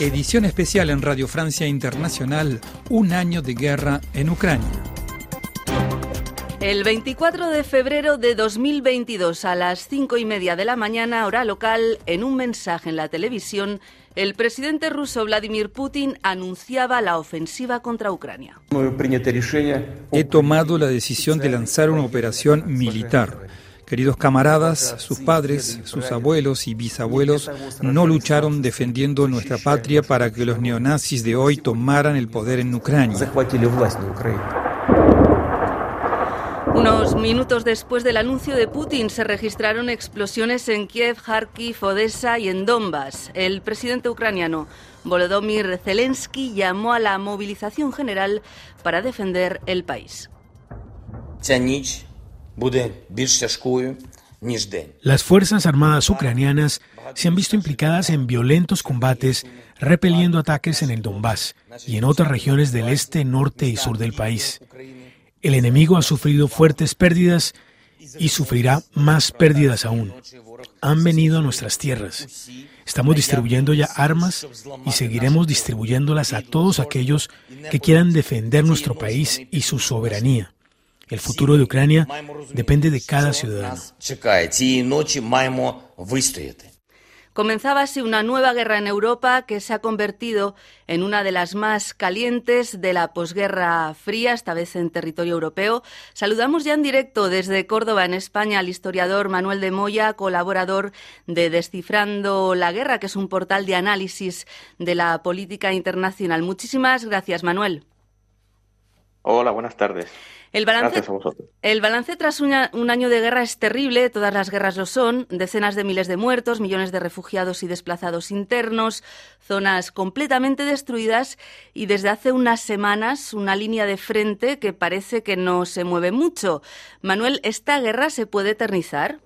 Edición especial en Radio Francia Internacional, un año de guerra en Ucrania. El 24 de febrero de 2022 a las cinco y media de la mañana, hora local, en un mensaje en la televisión, el presidente ruso Vladimir Putin anunciaba la ofensiva contra Ucrania. He tomado la decisión de lanzar una operación militar. Queridos camaradas, sus padres, sus abuelos y bisabuelos no lucharon defendiendo nuestra patria para que los neonazis de hoy tomaran el poder en Ucrania. Unos minutos después del anuncio de Putin se registraron explosiones en Kiev, Kharkiv, Odessa y en Donbass. El presidente ucraniano Volodymyr Zelensky llamó a la movilización general para defender el país. Las Fuerzas Armadas ucranianas se han visto implicadas en violentos combates repeliendo ataques en el Donbass y en otras regiones del este, norte y sur del país. El enemigo ha sufrido fuertes pérdidas y sufrirá más pérdidas aún. Han venido a nuestras tierras. Estamos distribuyendo ya armas y seguiremos distribuyéndolas a todos aquellos que quieran defender nuestro país y su soberanía. El futuro de Ucrania depende de cada ciudadano. Comenzaba así una nueva guerra en Europa que se ha convertido en una de las más calientes de la posguerra fría, esta vez en territorio europeo. Saludamos ya en directo desde Córdoba, en España, al historiador Manuel de Moya, colaborador de Descifrando la Guerra, que es un portal de análisis de la política internacional. Muchísimas gracias, Manuel. Hola, buenas tardes. El balance, el balance tras un, año de guerra es terrible, todas las guerras lo son, decenas de miles de muertos, millones de refugiados y desplazados internos, zonas completamente destruidas y desde hace unas semanas una línea de frente que parece que no se mueve mucho. Manuel, ¿esta guerra se puede eternizar?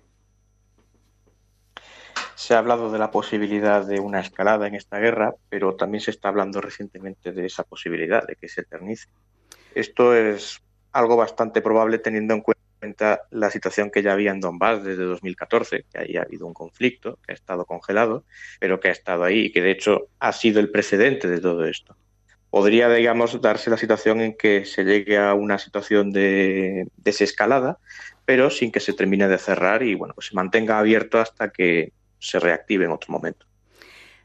Se ha hablado de la posibilidad de una escalada en esta guerra, pero también se está hablando recientemente de esa posibilidad de que se eternice. Esto es algo bastante probable teniendo en cuenta la situación que ya había en Donbass desde 2014, que ahí ha habido un conflicto que ha estado congelado, pero que ha estado ahí y que de hecho ha sido el precedente de todo esto. Podría, digamos, darse la situación en que se llegue a una situación de desescalada, pero sin que se termine de cerrar y bueno, pues se mantenga abierto hasta que se reactive en otro momento.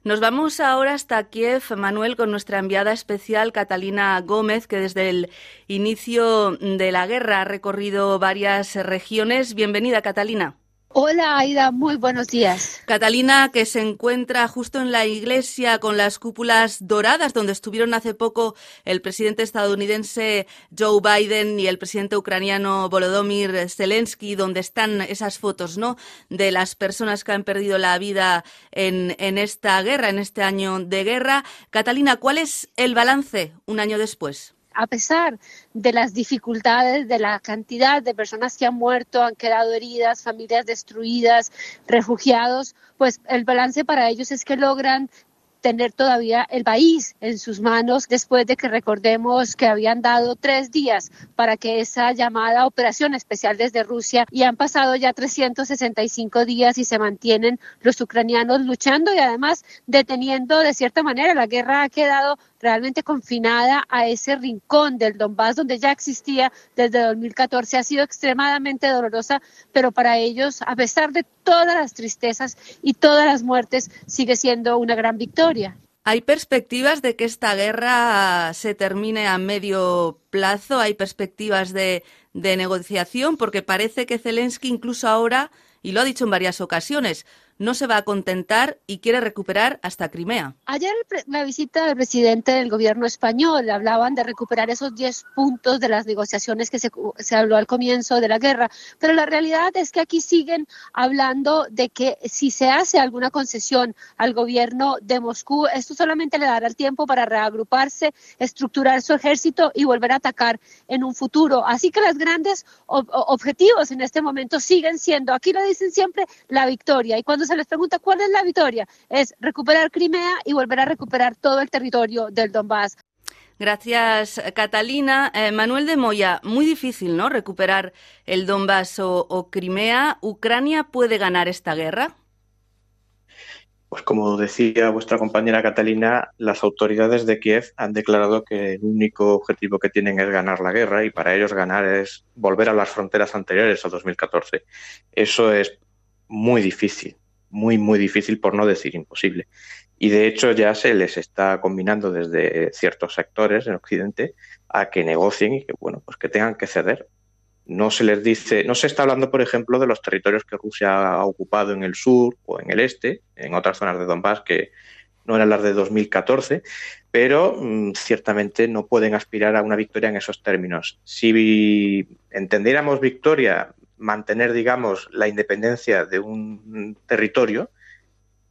Nos vamos ahora hasta Kiev, Manuel, con nuestra enviada especial Catalina Gómez, que desde el inicio de la guerra ha recorrido varias regiones. Bienvenida, Catalina. Hola Aida, muy buenos días. Catalina, que se encuentra justo en la iglesia con las cúpulas doradas, donde estuvieron hace poco el presidente estadounidense Joe Biden y el presidente ucraniano Volodymyr Zelensky, donde están esas fotos, ¿no? De las personas que han perdido la vida en, en esta guerra, en este año de guerra. Catalina, ¿cuál es el balance un año después? A pesar de las dificultades, de la cantidad de personas que han muerto, han quedado heridas, familias destruidas, refugiados, pues el balance para ellos es que logran tener todavía el país en sus manos después de que recordemos que habían dado tres días para que esa llamada operación especial desde Rusia y han pasado ya 365 días y se mantienen los ucranianos luchando y además deteniendo de cierta manera la guerra ha quedado realmente confinada a ese rincón del Donbass donde ya existía desde 2014. Ha sido extremadamente dolorosa, pero para ellos, a pesar de todas las tristezas y todas las muertes, sigue siendo una gran victoria. ¿Hay perspectivas de que esta guerra se termine a medio plazo? ¿Hay perspectivas de, de negociación? Porque parece que Zelensky incluso ahora, y lo ha dicho en varias ocasiones, no se va a contentar y quiere recuperar hasta Crimea. Ayer la visita del presidente del gobierno español hablaban de recuperar esos 10 puntos de las negociaciones que se, se habló al comienzo de la guerra, pero la realidad es que aquí siguen hablando de que si se hace alguna concesión al gobierno de Moscú, esto solamente le dará el tiempo para reagruparse, estructurar su ejército y volver a atacar en un futuro. Así que los grandes objetivos en este momento siguen siendo, aquí lo dicen siempre, la victoria. Y cuando se les pregunta cuál es la victoria, es recuperar Crimea y volver a recuperar todo el territorio del Donbass. Gracias, Catalina. Eh, Manuel de Moya, muy difícil, ¿no? Recuperar el Donbass o, Crimea. ¿Ucrania puede ganar esta guerra? Pues como decía vuestra compañera Catalina, las autoridades de Kiev han declarado que el único objetivo que tienen es ganar la guerra y para ellos ganar es volver a las fronteras anteriores a 2014. Eso es muy difícil, muy, muy difícil por no decir imposible. Y de hecho ya se les está combinando desde ciertos sectores en Occidente a que negocien y que, bueno, pues que tengan que ceder no se les dice, no se está hablando, por ejemplo, de los territorios que Rusia ha ocupado en el sur o en el este, en otras zonas de Donbass que no eran las de 2014, pero mm, ciertamente no pueden aspirar a una victoria en esos términos. Si entendiéramos victoria, mantener, digamos, la independencia de un territorio,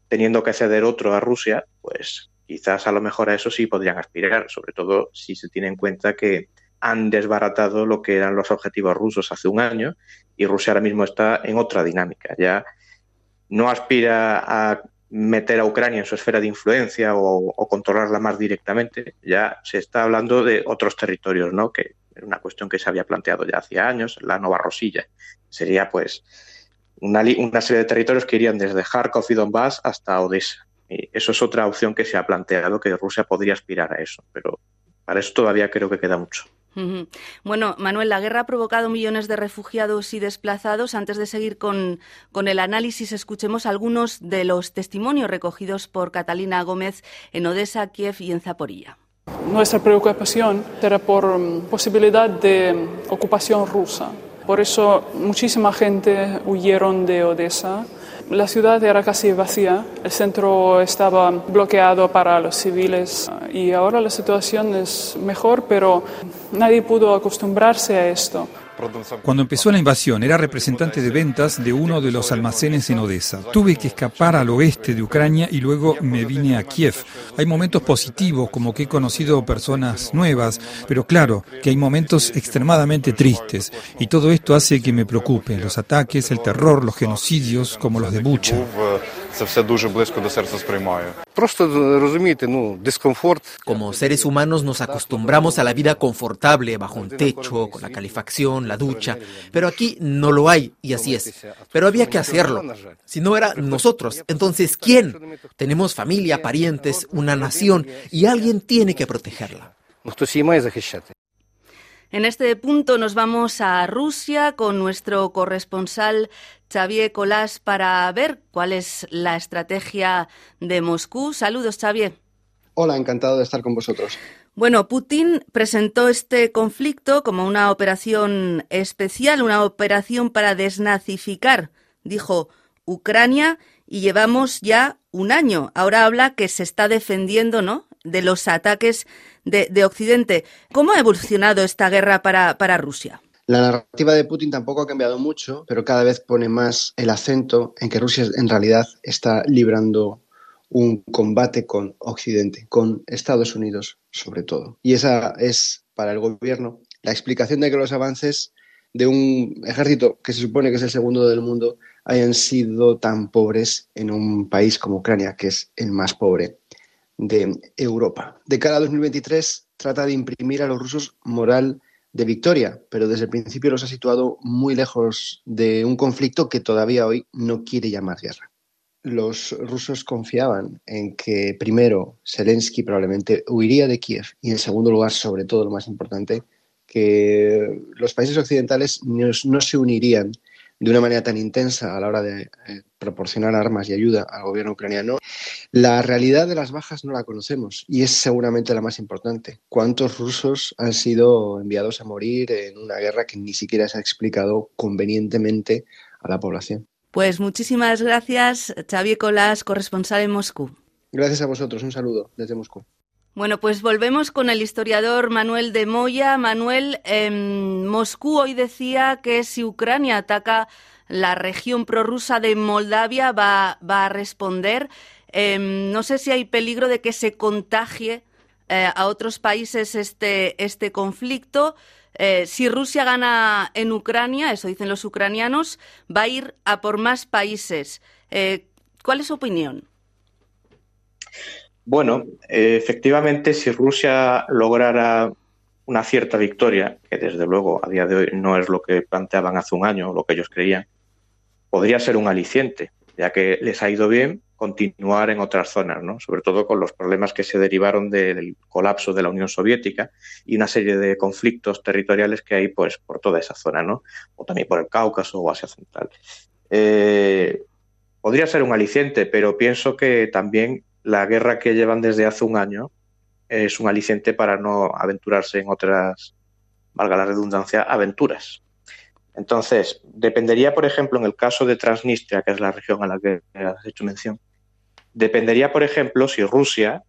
teniendo que ceder otro a Rusia, pues quizás a lo mejor a eso sí podrían aspirar, sobre todo si se tiene en cuenta que han desbaratado lo que eran los objetivos rusos hace un año y Rusia ahora mismo está en otra dinámica. Ya no aspira a meter a Ucrania en su esfera de influencia o, controlarla más directamente. Ya se está hablando de otros territorios, ¿no? Que una cuestión que se había planteado ya hace años, la Nova Rosilla. Sería pues una, serie de territorios que irían desde Kharkov y Donbass hasta Odessa. Y eso es otra opción que se ha planteado, que Rusia podría aspirar a eso, pero para eso todavía creo que queda mucho. Bueno, Manuel, la guerra ha provocado millones de refugiados y desplazados. Antes de seguir con, el análisis, escuchemos algunos de los testimonios recogidos por Catalina Gómez en Odessa, Kiev y en Zaporilla. Nuestra preocupación era por mm, posibilidad de ocupación rusa. Por eso muchísima gente huyeron de Odessa la ciudad era casi vacía, el centro estaba bloqueado para los civiles y ahora la situación es mejor, pero nadie pudo acostumbrarse a esto. Cuando empezó la invasión era representante de ventas de uno de los almacenes en Odessa. Tuve que escapar al oeste de Ucrania y luego me vine a Kiev. Hay momentos positivos, como que he conocido personas nuevas, pero claro que hay momentos extremadamente tristes y todo esto hace que me preocupe. Los ataques, el terror, los genocidios, como los de Bucha. Como seres humanos nos acostumbramos a la vida confortable bajo un techo, con la calefacción, la ducha, pero aquí no lo hay y así es. Pero había que hacerlo. Si no era nosotros, entonces ¿quién? Tenemos familia, parientes, una nación y alguien tiene que protegerla. En este punto nos vamos a Rusia con nuestro corresponsal Xavier Colás para ver cuál es la estrategia de Moscú. Saludos, Xavier. Hola, encantado de estar con vosotros. Bueno, Putin presentó este conflicto como una operación especial, una operación para desnazificar, dijo Ucrania, y llevamos ya un año. Ahora habla que se está defendiendo, ¿no? De los ataques de, Occidente. ¿Cómo ha evolucionado esta guerra para, para Rusia? La narrativa de Putin tampoco ha cambiado mucho, pero cada vez pone más el acento en que Rusia en realidad está librando un combate con Occidente, con Estados Unidos sobre todo. Y esa es para el gobierno la explicación de que los avances de un ejército que se supone que es el segundo del mundo hayan sido tan pobres en un país como Ucrania, que es el más pobre de Europa. De cara a 2023 trata de imprimir a los rusos moral de victoria, pero desde el principio los ha situado muy lejos de un conflicto que todavía hoy no quiere llamar guerra. Los rusos confiaban en que primero Zelensky probablemente huiría de Kiev y en segundo lugar, sobre todo lo más importante, que los países occidentales no se unirían de una manera tan intensa a la hora de eh, proporcionar armas y ayuda al gobierno ucraniano, la realidad de las bajas no la conocemos y es seguramente la más importante. ¿Cuántos rusos han sido enviados a morir en una guerra que ni siquiera se ha explicado convenientemente a la población? Pues muchísimas gracias, Xavier Colás, corresponsal en Moscú. Gracias a vosotros. Un saludo desde Moscú. Bueno, pues volvemos con el historiador Manuel de Moya. Manuel, en Moscú hoy decía que si Ucrania ataca la región prorrusa de Moldavia va, a responder. Em, no sé si hay peligro de que se contagie eh, a otros países este, este conflicto. Eh, si Rusia gana en Ucrania, eso dicen los ucranianos, va a ir a por más países. Eh, ¿Cuál es su opinión? Bueno, efectivamente, si Rusia lograra una cierta victoria, que desde luego a día de hoy no es lo que planteaban hace un año, lo que ellos creían, podría ser un aliciente. ya que les ha ido bien continuar en otras zonas, ¿no? sobre todo con los problemas que se derivaron del colapso de la Unión Soviética y una serie de conflictos territoriales que hay pues, por toda esa zona, ¿no? o también por el Cáucaso o Asia Central. Eh, podría ser un aliciente, pero pienso que también la guerra que llevan desde hace un año es un aliciente para no aventurarse en otras, valga la redundancia, aventuras. Entonces, dependería, por ejemplo, en el caso de Transnistria, que es la región a la que has hecho mención, dependería, por ejemplo, si Rusia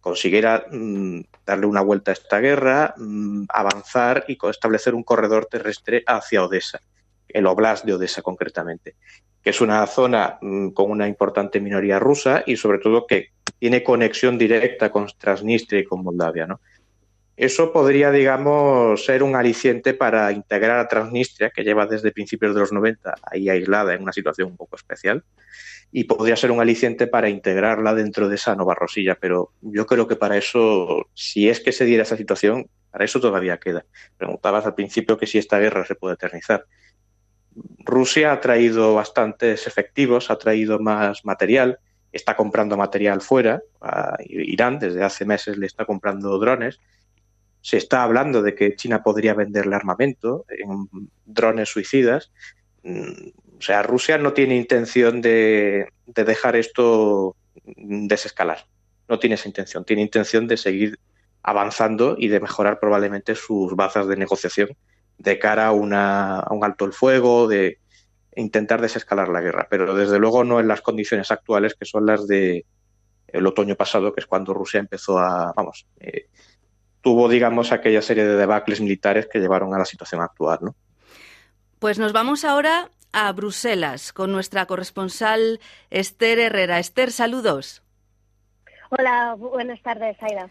consiguiera mm, darle una vuelta a esta guerra, mm, avanzar y establecer un corredor terrestre hacia Odessa, el Oblast de Odessa concretamente que es una zona mm, con una importante minoría rusa y sobre todo que tiene conexión directa con Transnistria y con Moldavia. ¿no? Eso podría, digamos, ser un aliciente para integrar a Transnistria, que lleva desde principios de los 90 ahí aislada en una situación un poco especial, y podría ser un aliciente para integrarla dentro de esa nueva Rosilla. Pero yo creo que para eso, si es que se diera esa situación, para eso todavía queda. Preguntabas al principio que si esta guerra se puede eternizar. Rusia ha traído bastantes efectivos, ha traído más material, está comprando material fuera. Irán desde hace meses le está comprando drones. Se está hablando de que China podría venderle armamento en drones suicidas. Mm, o sea, Rusia no tiene intención de, de dejar esto desescalar. No tiene esa intención. Tiene intención de seguir avanzando y de mejorar probablemente sus bazas de negociación de cara a, un alto el fuego, de intentar desescalar la guerra, pero desde luego no en las condiciones actuales que son las de el otoño pasado, que es cuando Rusia empezó a, vamos, eh, tuvo, digamos, aquella serie de debacles militares que llevaron a la situación actual, ¿no? Pues nos vamos ahora a Bruselas con nuestra corresponsal Esther Herrera. Esther, saludos. Hola, buenas tardes, Aida.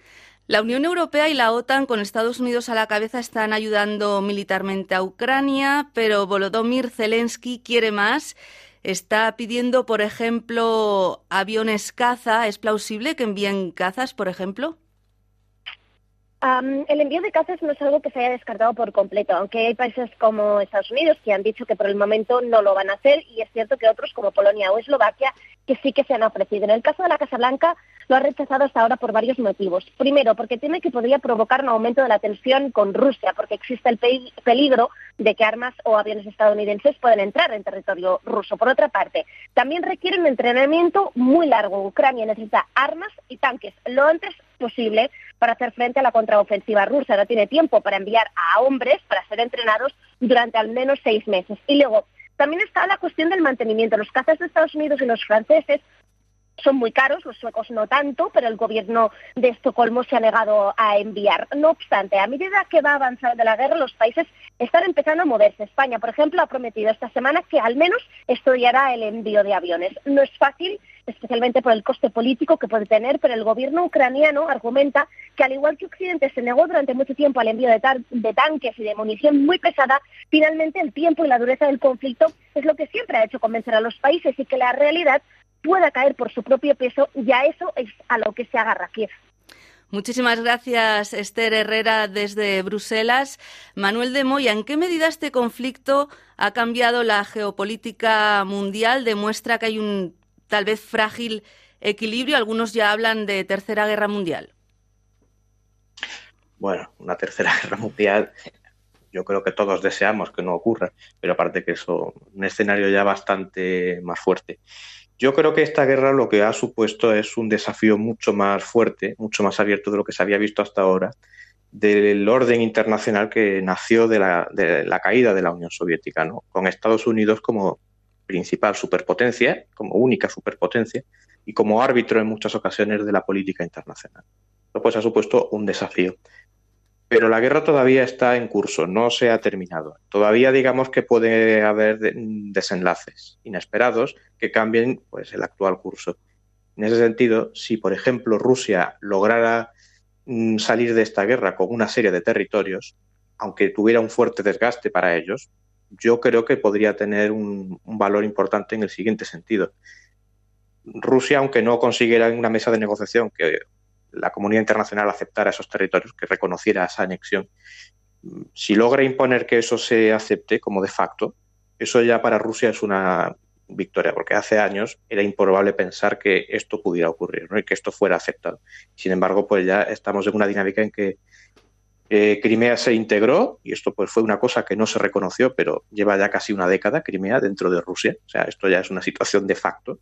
La Unión Europea y la OTAN, con Estados Unidos a la cabeza, están ayudando militarmente a Ucrania, pero Volodymyr Zelensky quiere más. Está pidiendo, por ejemplo, aviones caza. ¿Es plausible que envíen cazas, por ejemplo? el envío de cazas no es algo que se haya descartado por completo, aunque hay países como Estados Unidos que han dicho que por el momento no lo van a hacer y es cierto que otros como Polonia o Eslovaquia que sí que se han ofrecido. En el caso de la Casa Blanca lo ha rechazado hasta ahora por varios motivos. Primero, porque tiene que podría provocar un aumento de la tensión con Rusia, porque existe el peligro de que armas o aviones estadounidenses pueden entrar en territorio ruso. Por otra parte, también requiere un entrenamiento muy largo. Ucrania necesita armas y tanques lo antes posible para hacer frente a la contraofensiva rusa. No tiene tiempo para enviar a hombres para ser entrenados durante al menos seis meses. Y luego, también está la cuestión del mantenimiento. Los cazas de Estados Unidos y los franceses son muy caros, los suecos no tanto, pero el gobierno de Estocolmo se ha negado a enviar. No obstante, a medida que va avanzando la guerra, los países están empezando a moverse. España, por ejemplo, ha prometido esta semana que al menos estudiará el envío de aviones. No es fácil, especialmente por el coste político que puede tener, pero el gobierno ucraniano argumenta que al igual que Occidente se negó durante mucho tiempo al envío de, de tanques y de munición muy pesada, finalmente el tiempo y la dureza del conflicto es lo que siempre ha hecho convencer a los países y que la realidad pueda caer por su propio peso y a eso es a lo que se agarra Kiev. Muchísimas gracias, Esther Herrera, desde Bruselas. Manuel de Moya, ¿en qué medida este conflicto ha cambiado la geopolítica mundial? Demuestra que hay un tal vez frágil equilibrio. Algunos ya hablan de tercera guerra mundial. Bueno, una tercera guerra mundial yo creo que todos deseamos que no ocurra, pero aparte que eso, un escenario ya bastante más fuerte. Yo creo que esta guerra lo que ha supuesto es un desafío mucho más fuerte, mucho más abierto de lo que se había visto hasta ahora, del orden internacional que nació de la, caída de la Unión Soviética, ¿no? con Estados Unidos como principal superpotencia, como única superpotencia, y como árbitro en muchas ocasiones de la política internacional. Esto pues ha supuesto un desafío. Pero la guerra todavía está en curso, no se ha terminado. Todavía digamos que puede haber desenlaces inesperados que cambien pues, el actual curso. En ese sentido, si por ejemplo Rusia lograra mm, salir de esta guerra con una serie de territorios, aunque tuviera un fuerte desgaste para ellos, yo creo que podría tener un, valor importante en el siguiente sentido. Rusia, aunque no consiguiera una mesa de negociación que la comunidad internacional aceptara esos territorios, que reconociera esa anexión. Si logra imponer que eso se acepte como de facto, eso ya para Rusia es una victoria, porque hace años era improbable pensar que esto pudiera ocurrir ¿no? y que esto fuera aceptado. Sin embargo, pues ya estamos en una dinámica en que eh, Crimea se integró y esto pues fue una cosa que no se reconoció, pero lleva ya casi una década Crimea dentro de Rusia. O sea, esto ya es una situación de facto.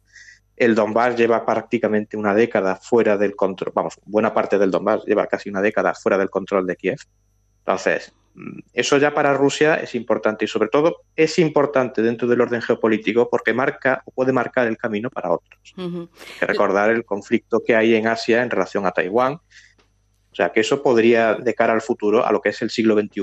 El Donbass lleva prácticamente una década fuera del control, vamos, buena parte del Donbass lleva casi una década fuera del control de Kiev. Entonces, mm, eso ya para Rusia es importante y sobre todo es importante dentro del orden geopolítico porque marca o puede marcar el camino para otros. Hay que recordar el conflicto que hay en Asia en relación a Taiwán. O sea, que eso podría, de cara al futuro, a lo que es el siglo XXI,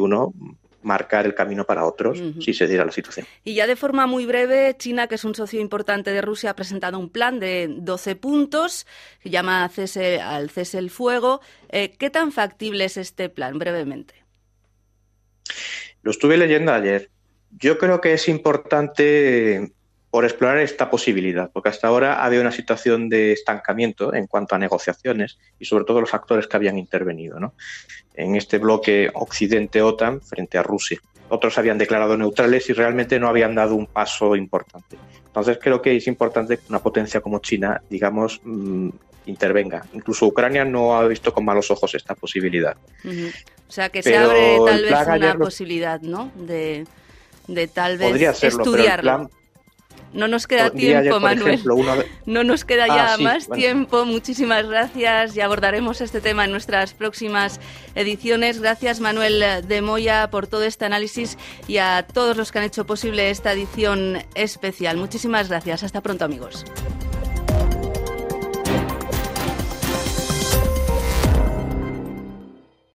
marcar el camino para otros si se diera la situación. Y ya de forma muy breve, China, que es un socio importante de Rusia, ha presentado un plan de 12 puntos que llama cese, al cese el fuego. Eh, ¿Qué tan factible es este plan, brevemente? Lo estuve leyendo ayer. Yo creo que es importante por explorar esta posibilidad, porque hasta ahora ha habido una situación de estancamiento en cuanto a negociaciones y sobre todo los actores que habían intervenido ¿no? en este bloque Occidente-OTAN frente a Rusia. Otros habían declarado neutrales y realmente no habían dado un paso importante. Entonces creo que es importante que una potencia como China, digamos, mm, intervenga. Incluso Ucrania no ha visto con malos ojos esta posibilidad. O sea, que se abre tal vez una posibilidad, ¿no? De, tal vez estudiarlo. No nos queda tiempo, Manuel. No nos queda ya ah, más tiempo. Muchísimas gracias y abordaremos este tema en nuestras próximas ediciones. Gracias, Manuel de Moya, por todo este análisis y a todos los que han hecho posible esta edición especial. Muchísimas gracias. Hasta pronto, amigos.